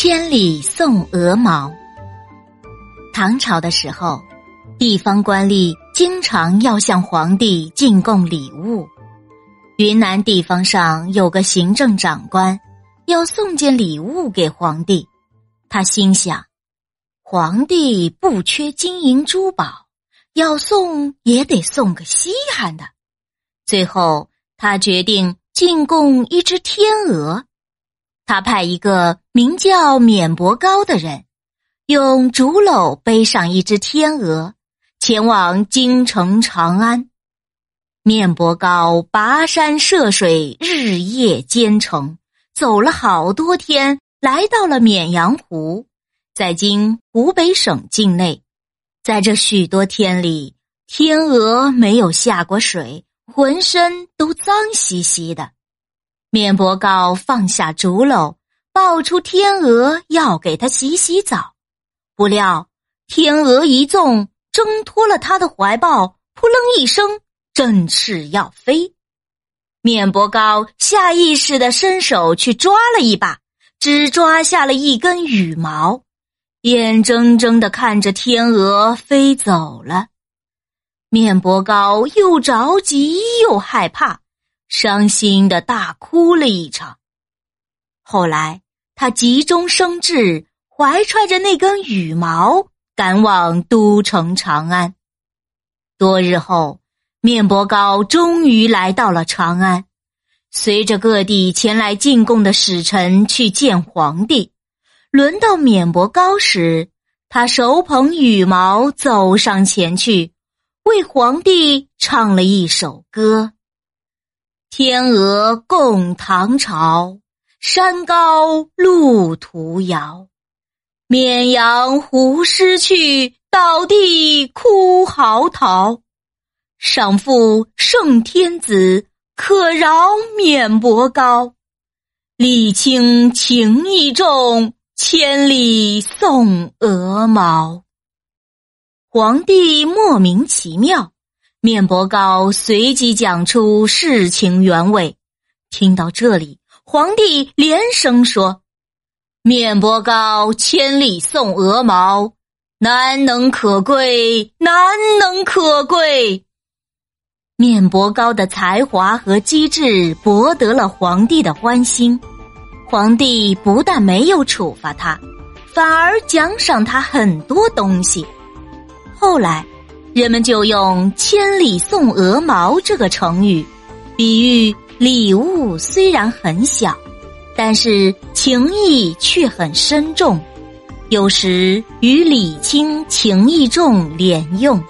千里送鹅毛。唐朝的时候，地方官吏经常要向皇帝进贡礼物。云南地方上有个行政长官，要送件礼物给皇帝。他心想，皇帝不缺金银珠宝，要送也得送个稀罕的。最后，他决定进贡一只天鹅。他派一个名叫免伯高的人，用竹篓背上一只天鹅，前往京城长安。面伯高跋山涉水，日夜兼程，走了好多天，来到了沔阳湖，在今湖北省境内。在这许多天里，天鹅没有下过水，浑身都脏兮兮的。面伯高放下竹篓，抱出天鹅要给它洗洗澡，不料天鹅一纵，挣脱了他的怀抱，扑棱一声，振翅要飞。面伯高下意识的伸手去抓了一把，只抓下了一根羽毛，眼睁睁的看着天鹅飞走了。面伯高又着急又害怕。伤心的大哭了一场。后来，他急中生智，怀揣着那根羽毛，赶往都城长安。多日后，面伯高终于来到了长安，随着各地前来进贡的使臣去见皇帝。轮到面伯高时，他手捧羽毛走上前去，为皇帝唱了一首歌。天鹅共唐朝，山高路途遥。绵阳湖失去，倒地哭嚎啕。上父圣天子，可饶免伯高。礼轻情意重，千里送鹅毛。皇帝莫名其妙。面伯高随即讲出事情原委。听到这里，皇帝连声说：“面伯高千里送鹅毛，难能可贵，难能可贵。”面伯高的才华和机智博得了皇帝的欢心。皇帝不但没有处罚他，反而奖赏他很多东西。后来。人们就用“千里送鹅毛”这个成语，比喻礼物虽然很小，但是情意却很深重，有时与礼轻情意重连用。